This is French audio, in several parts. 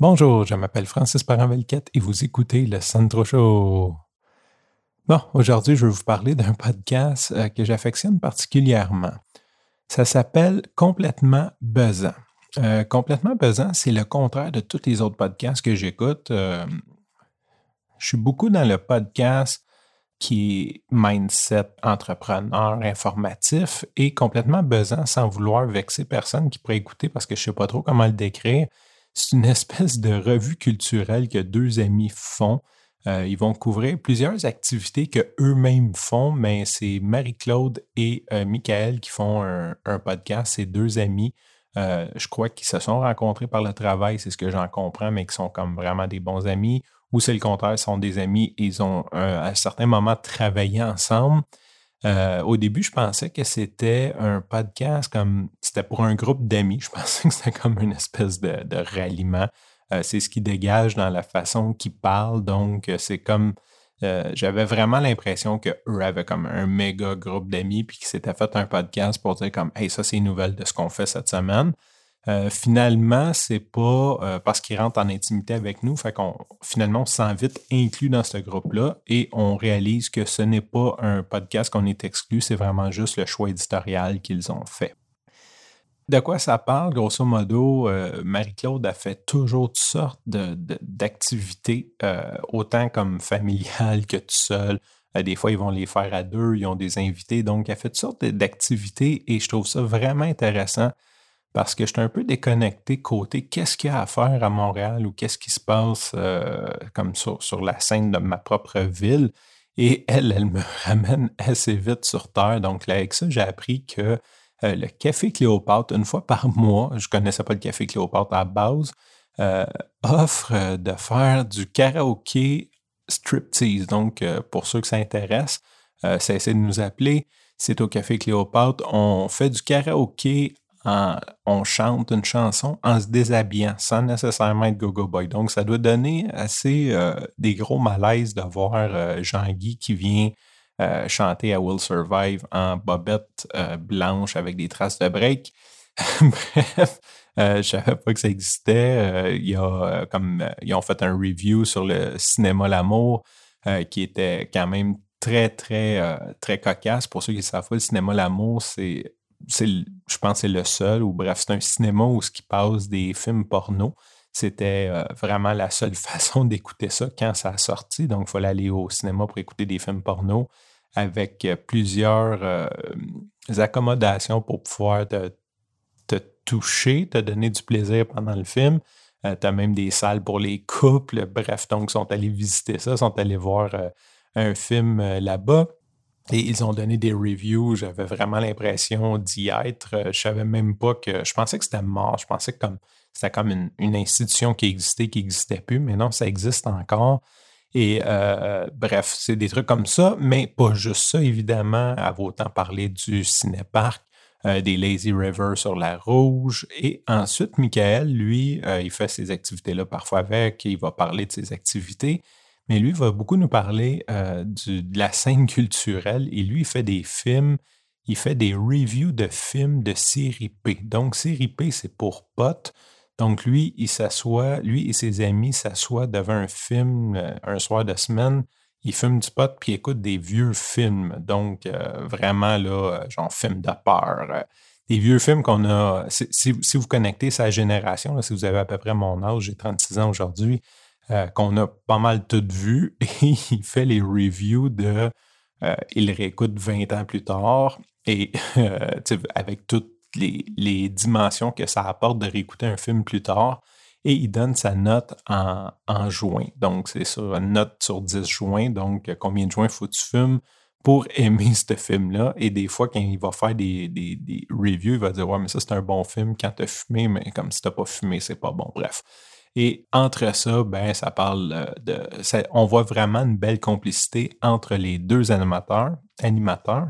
Bonjour, je m'appelle Francis parent et vous écoutez le Centro Show. Bon, aujourd'hui, je vais vous parler d'un podcast euh, que j'affectionne particulièrement. Ça s'appelle Complètement Buzzant. Euh, complètement Buzzant, c'est le contraire de tous les autres podcasts que j'écoute. Euh, je suis beaucoup dans le podcast qui est mindset entrepreneur informatif et complètement buzzant sans vouloir vexer personne qui pourrait écouter parce que je ne sais pas trop comment le décrire. C'est une espèce de revue culturelle que deux amis font. Euh, ils vont couvrir plusieurs activités que eux-mêmes font, mais c'est Marie-Claude et euh, Michael qui font un, podcast. C'est deux amis, euh, je crois, qui se sont rencontrés par le travail, c'est ce que j'en comprends, mais qui sont comme vraiment des bons amis. Ou c'est le contraire, ils sont des amis ils ont à un certain moment travaillé ensemble. Euh, au début, je pensais que c'était un podcast comme c'était pour un groupe d'amis. Je pensais que c'était comme une espèce de, ralliement. Euh, c'est ce qui dégage dans la façon qu'ils parlent. Donc, euh, c'est comme j'avais vraiment l'impression qu'eux avaient comme un méga groupe d'amis puis qu'ils s'étaient fait un podcast pour dire comme Hey, ça, c'est une nouvelle de ce qu'on fait cette semaine. Euh, finalement, c'est pas euh, parce qu'ils rentrent en intimité avec nous, fait qu'on finalement on se vite inclus dans ce groupe-là et on réalise que ce n'est pas un podcast qu'on est exclu, c'est vraiment juste le choix éditorial qu'ils ont fait. De quoi ça parle? Grosso modo, euh, Marie-Claude a fait toujours toutes sortes d'activités, autant comme familiales que tout seul. des fois, ils vont les faire à deux, ils ont des invités. Donc, elle fait toutes sortes d'activités et je trouve ça vraiment intéressant parce que je suis un peu déconnecté côté qu'est-ce qu'il y a à faire à Montréal ou qu'est-ce qui se passe euh, comme sur, sur, la scène de ma propre ville. Et elle, elle me ramène assez vite sur Terre. Donc là, avec ça, j'ai appris que euh, le Café Cléopâtre, une fois par mois, je ne connaissais pas le Café Cléopâtre à base, euh, offre de faire du karaoké striptease. Donc, pour ceux que ça intéresse, c'est de nous appeler. C'est au Café Cléopâtre. On fait du karaoké on chante une chanson en se déshabillant sans nécessairement être go-go boy. Donc, ça doit donner assez euh, des gros malaises de voir euh, Jean-Guy qui vient euh, chanter à Will Survive en bobette blanche avec des traces de break. Bref, je savais pas que ça existait. y ils ont fait un review sur le cinéma L'amour qui était quand même très, très, très cocasse. Pour ceux qui savent pas, le cinéma L'amour, c'est je pense que c'est le seul, ou bref, c'est un cinéma où ce qui passe des films porno. C'était euh, vraiment la seule façon d'écouter ça quand ça a sorti. Donc, il fallait aller au cinéma pour écouter des films porno avec euh, plusieurs euh, accommodations pour pouvoir te, toucher, te donner du plaisir pendant le film. tu as même des salles pour les couples. Bref, donc, ils sont allés visiter ça, sont allés voir un film là-bas. Et ils ont donné des reviews. J'avais vraiment l'impression d'y être. Euh, je savais même pas que. Je pensais que c'était mort. Je pensais que comme c'était comme une, institution qui existait, qui n'existait plus, mais non, ça existe encore. Et euh, bref, c'est des trucs comme ça, mais pas juste ça, évidemment. Va autant parler du cinéparc, euh, des Lazy River sur la Rouge. Et ensuite, Michael, lui, il fait ses activités-là parfois avec, il va parler de ses activités. Mais lui va beaucoup nous parler euh, de la scène culturelle et lui, il fait des films, il fait des reviews de films de série P. Donc, série P, c'est pour potes. Donc, lui, il s'assoit, lui et ses amis s'assoient devant un film euh, un soir de semaine. Il fume du pot puis écoute des vieux films. Donc, euh, vraiment, là, genre film de peur. des vieux films qu'on a. Si, vous connectez sa génération, si vous avez à peu près mon âge, j'ai 36 ans aujourd'hui, euh, qu'on a pas mal tout vu et il fait les reviews de. Euh, il réécoute 20 ans plus tard et euh, avec toutes les, dimensions que ça apporte de réécouter un film plus tard. Et il donne sa note en, juin. Donc, c'est sur une note sur 10 juin. Donc, combien de juin faut tu fumes pour aimer ce film-là? Et des fois, quand il va faire des, des, reviews, il va dire Ouais, mais ça, c'est un bon film quand tu as fumé, mais comme si tu pas fumé, c'est pas bon. Bref. Et entre ça, ben, ça parle euh, de. on voit vraiment une belle complicité entre les deux animateurs. animateurs.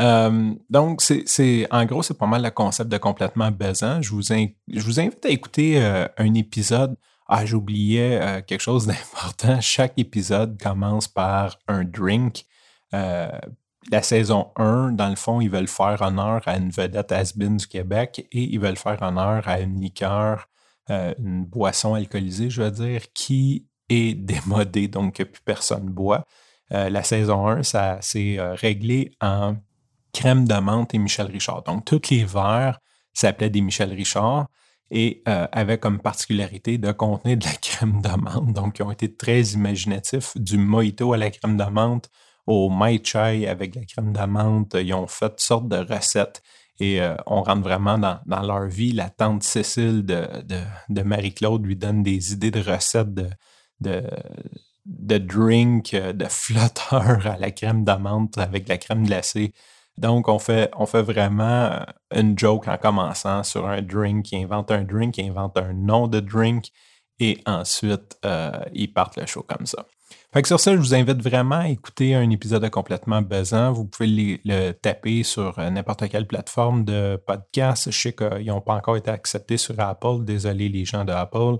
Euh, donc, c'est, en gros, c'est pas mal le concept de complètement baisant. Je vous, je vous invite à écouter euh, un épisode. Ah, j'oubliais quelque chose d'important. Chaque épisode commence par un drink. la saison 1, dans le fond, ils veulent faire honneur à une vedette has du Québec et ils veulent faire honneur à une liqueur une boisson alcoolisée, je veux dire, qui est démodée, donc que plus personne boit. la saison 1, ça s'est réglé en crème de menthe et Michel Richard. Donc, tous les verres s'appelaient des Michel Richard et euh, avaient comme particularité de contenir de la crème de menthe. Donc, ils ont été très imaginatifs, du mojito à la crème de menthe au mai chai avec la crème de menthe. Ils ont fait toutes sortes de recettes et euh, on rentre vraiment dans, leur vie. La tante Cécile de, de, Marie-Claude lui donne des idées de recettes de, de, de drink, de flotteurs à la crème d'amande avec la crème glacée. Donc, on fait, on fait vraiment euh, une joke en commençant sur un drink qui invente un drink, qui invente un nom de drink, et ensuite, euh, ils partent le show comme ça. Fait que sur ça, je vous invite vraiment à écouter un épisode complètement buzzant. Vous pouvez le, taper sur euh, n'importe quelle plateforme de podcast. Je sais qu'ils n'ont pas encore été acceptés sur Apple. Désolé les gens de Apple.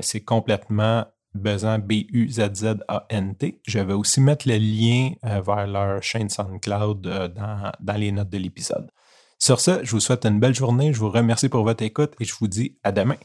c'est complètement Bezan, B-U-Z-Z-A-N-T. Je vais aussi mettre le lien euh, vers leur chaîne SoundCloud euh, dans, dans les notes de l'épisode. Sur ce, je vous souhaite une belle journée, je vous remercie pour votre écoute et je vous dis à demain.